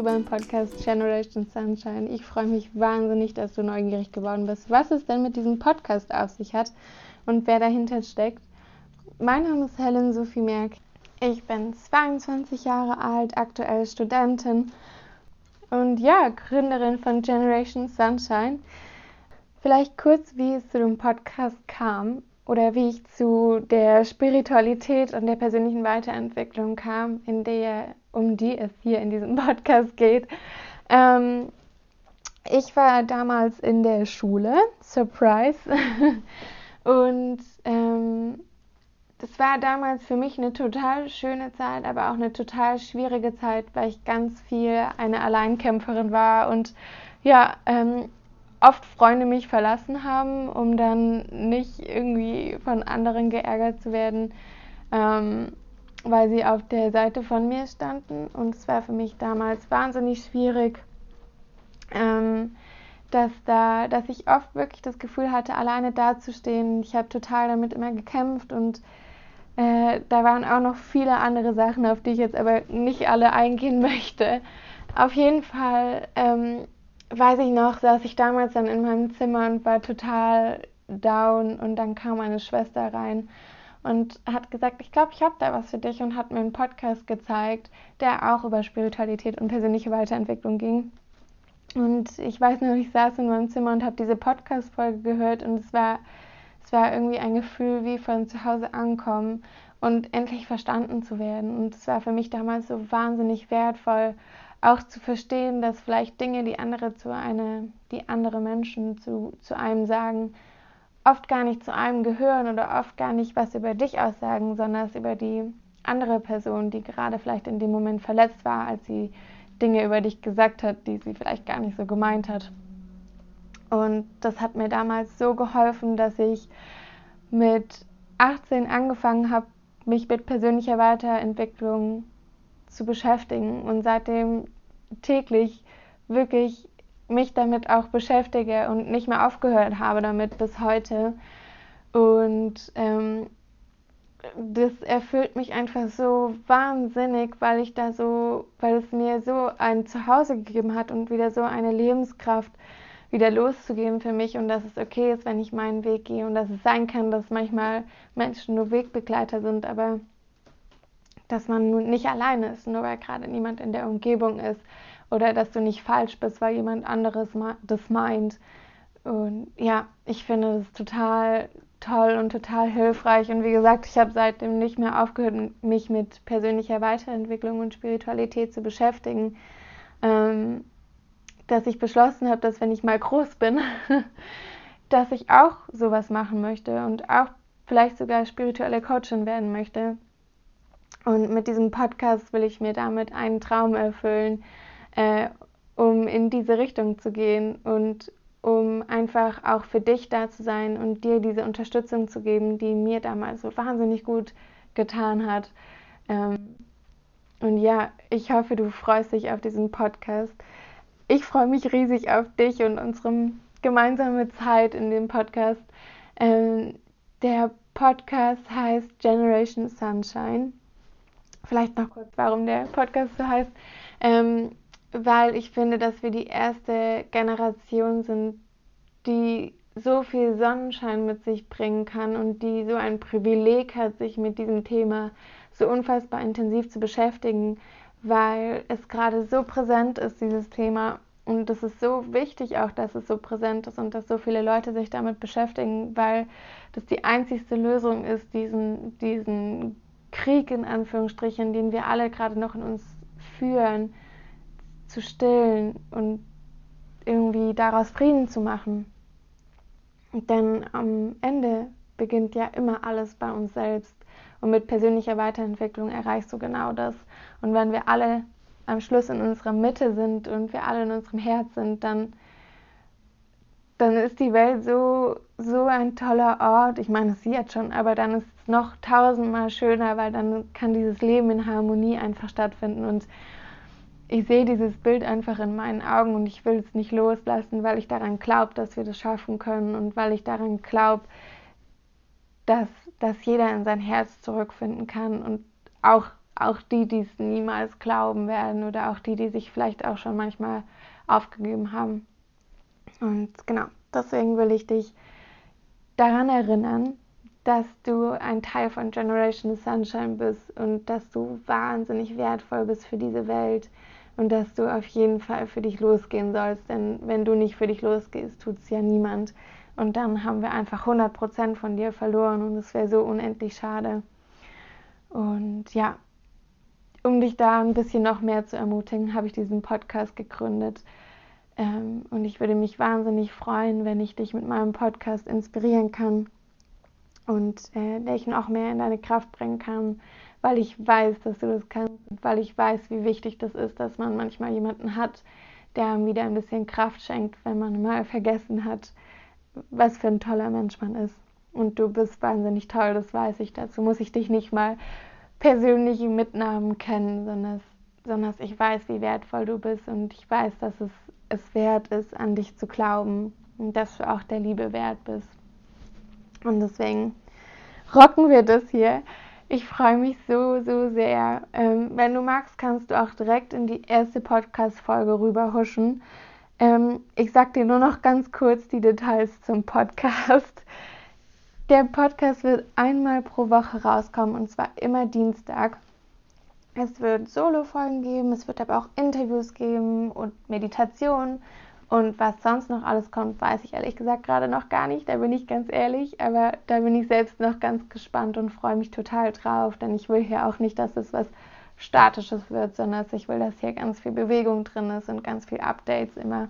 hier beim Podcast Generation Sunshine. Ich freue mich wahnsinnig, dass du neugierig geworden bist, was es denn mit diesem Podcast auf sich hat und wer dahinter steckt. Mein Name ist Helen Sophie Merck. Ich bin 22 Jahre alt, aktuell Studentin und ja, Gründerin von Generation Sunshine. Vielleicht kurz, wie es zu dem Podcast kam oder wie ich zu der Spiritualität und der persönlichen Weiterentwicklung kam, in der, um die es hier in diesem Podcast geht. Ähm, ich war damals in der Schule, Surprise, und ähm, das war damals für mich eine total schöne Zeit, aber auch eine total schwierige Zeit, weil ich ganz viel eine Alleinkämpferin war und ja, ähm, oft Freunde mich verlassen haben, um dann nicht irgendwie von anderen geärgert zu werden, ähm, weil sie auf der Seite von mir standen. Und es war für mich damals wahnsinnig schwierig, ähm, dass, da, dass ich oft wirklich das Gefühl hatte, alleine dazustehen. Ich habe total damit immer gekämpft und äh, da waren auch noch viele andere Sachen, auf die ich jetzt aber nicht alle eingehen möchte. Auf jeden Fall ähm, weiß ich noch, saß ich damals dann in meinem Zimmer und war total down und dann kam meine Schwester rein und hat gesagt, ich glaube, ich habe da was für dich und hat mir einen Podcast gezeigt, der auch über Spiritualität und persönliche Weiterentwicklung ging. Und ich weiß noch, ich saß in meinem Zimmer und habe diese Podcast-Folge gehört und es war, es war irgendwie ein Gefühl wie von zu Hause ankommen und endlich verstanden zu werden. Und es war für mich damals so wahnsinnig wertvoll, auch zu verstehen, dass vielleicht Dinge, die andere zu eine, die andere Menschen zu, zu einem sagen, oft gar nicht zu einem gehören oder oft gar nicht was über dich aussagen, sondern es über die andere Person, die gerade vielleicht in dem Moment verletzt war, als sie Dinge über dich gesagt hat, die sie vielleicht gar nicht so gemeint hat. Und das hat mir damals so geholfen, dass ich mit 18 angefangen habe, mich mit persönlicher Weiterentwicklung zu beschäftigen und seitdem täglich wirklich mich damit auch beschäftige und nicht mehr aufgehört habe damit bis heute. Und ähm, das erfüllt mich einfach so wahnsinnig, weil ich da so, weil es mir so ein Zuhause gegeben hat und wieder so eine Lebenskraft wieder loszugehen für mich und dass es okay ist, wenn ich meinen Weg gehe und dass es sein kann, dass manchmal Menschen nur Wegbegleiter sind, aber dass man nicht alleine ist, nur weil gerade niemand in der Umgebung ist oder dass du nicht falsch bist, weil jemand anderes das meint. Und ja, ich finde es total toll und total hilfreich. Und wie gesagt, ich habe seitdem nicht mehr aufgehört, mich mit persönlicher Weiterentwicklung und Spiritualität zu beschäftigen. Ähm, dass ich beschlossen habe, dass wenn ich mal groß bin, dass ich auch sowas machen möchte und auch vielleicht sogar spirituelle Coachin werden möchte. Und mit diesem Podcast will ich mir damit einen Traum erfüllen, äh, um in diese Richtung zu gehen und um einfach auch für dich da zu sein und dir diese Unterstützung zu geben, die mir damals so wahnsinnig gut getan hat. Ähm, und ja, ich hoffe, du freust dich auf diesen Podcast. Ich freue mich riesig auf dich und unsere gemeinsame Zeit in dem Podcast. Ähm, der Podcast heißt Generation Sunshine vielleicht noch kurz, warum der Podcast so heißt. Ähm, weil ich finde, dass wir die erste Generation sind, die so viel Sonnenschein mit sich bringen kann und die so ein Privileg hat, sich mit diesem Thema so unfassbar intensiv zu beschäftigen, weil es gerade so präsent ist, dieses Thema. Und es ist so wichtig auch, dass es so präsent ist und dass so viele Leute sich damit beschäftigen, weil das die einzigste Lösung ist, diesen, diesen Krieg in Anführungsstrichen, den wir alle gerade noch in uns führen, zu stillen und irgendwie daraus Frieden zu machen. Denn am Ende beginnt ja immer alles bei uns selbst. Und mit persönlicher Weiterentwicklung erreichst du genau das. Und wenn wir alle am Schluss in unserer Mitte sind und wir alle in unserem Herz sind, dann dann ist die Welt so, so ein toller Ort. Ich meine, es ist jetzt schon, aber dann ist es noch tausendmal schöner, weil dann kann dieses Leben in Harmonie einfach stattfinden. Und ich sehe dieses Bild einfach in meinen Augen und ich will es nicht loslassen, weil ich daran glaube, dass wir das schaffen können und weil ich daran glaube, dass, dass jeder in sein Herz zurückfinden kann und auch auch die, die es niemals glauben werden oder auch die, die sich vielleicht auch schon manchmal aufgegeben haben. Und genau, deswegen will ich dich daran erinnern, dass du ein Teil von Generation Sunshine bist und dass du wahnsinnig wertvoll bist für diese Welt und dass du auf jeden Fall für dich losgehen sollst. Denn wenn du nicht für dich losgehst, tut es ja niemand. Und dann haben wir einfach 100% von dir verloren und es wäre so unendlich schade. Und ja, um dich da ein bisschen noch mehr zu ermutigen, habe ich diesen Podcast gegründet. Ähm, und ich würde mich wahnsinnig freuen, wenn ich dich mit meinem Podcast inspirieren kann und äh, dich noch mehr in deine Kraft bringen kann, weil ich weiß, dass du das kannst weil ich weiß, wie wichtig das ist, dass man manchmal jemanden hat, der einem wieder ein bisschen Kraft schenkt, wenn man mal vergessen hat, was für ein toller Mensch man ist. Und du bist wahnsinnig toll, das weiß ich. Dazu muss ich dich nicht mal persönlich mit Namen kennen, sondern, sondern ich weiß, wie wertvoll du bist und ich weiß, dass es es wert ist, an dich zu glauben und dass du auch der Liebe wert bist. Und deswegen rocken wir das hier. Ich freue mich so, so sehr. Ähm, wenn du magst, kannst du auch direkt in die erste Podcast-Folge rüberhuschen. Ähm, ich sag dir nur noch ganz kurz die Details zum Podcast. Der Podcast wird einmal pro Woche rauskommen und zwar immer Dienstag. Es wird Solo-Folgen geben, es wird aber auch Interviews geben und Meditationen und was sonst noch alles kommt, weiß ich ehrlich gesagt gerade noch gar nicht. Da bin ich ganz ehrlich. Aber da bin ich selbst noch ganz gespannt und freue mich total drauf. Denn ich will hier auch nicht, dass es was Statisches wird, sondern ich will, dass hier ganz viel Bewegung drin ist und ganz viel Updates immer.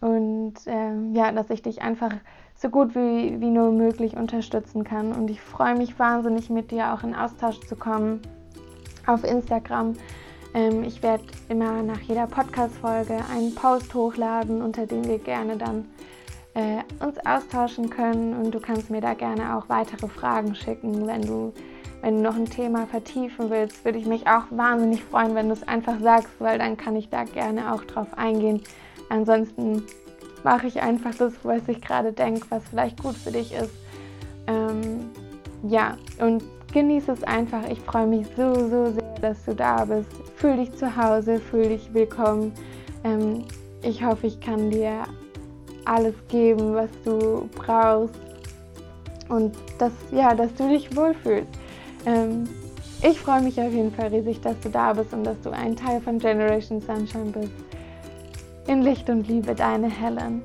Und ähm, ja, dass ich dich einfach so gut wie, wie nur möglich unterstützen kann. Und ich freue mich wahnsinnig, mit dir auch in Austausch zu kommen auf Instagram. Ähm, ich werde immer nach jeder Podcast-Folge einen Post hochladen, unter dem wir gerne dann äh, uns austauschen können. Und du kannst mir da gerne auch weitere Fragen schicken, wenn du, wenn du noch ein Thema vertiefen willst. Würde ich mich auch wahnsinnig freuen, wenn du es einfach sagst, weil dann kann ich da gerne auch drauf eingehen. Ansonsten mache ich einfach das, was ich gerade denke, was vielleicht gut für dich ist. Ähm, ja, und genieße es einfach. Ich freue mich so, so sehr, dass du da bist. Fühl dich zu Hause, fühl dich willkommen. Ähm, ich hoffe, ich kann dir alles geben, was du brauchst und dass, ja, dass du dich wohlfühlst. Ähm, ich freue mich auf jeden Fall riesig, dass du da bist und dass du ein Teil von Generation Sunshine bist. In Licht und Liebe, deine Helen.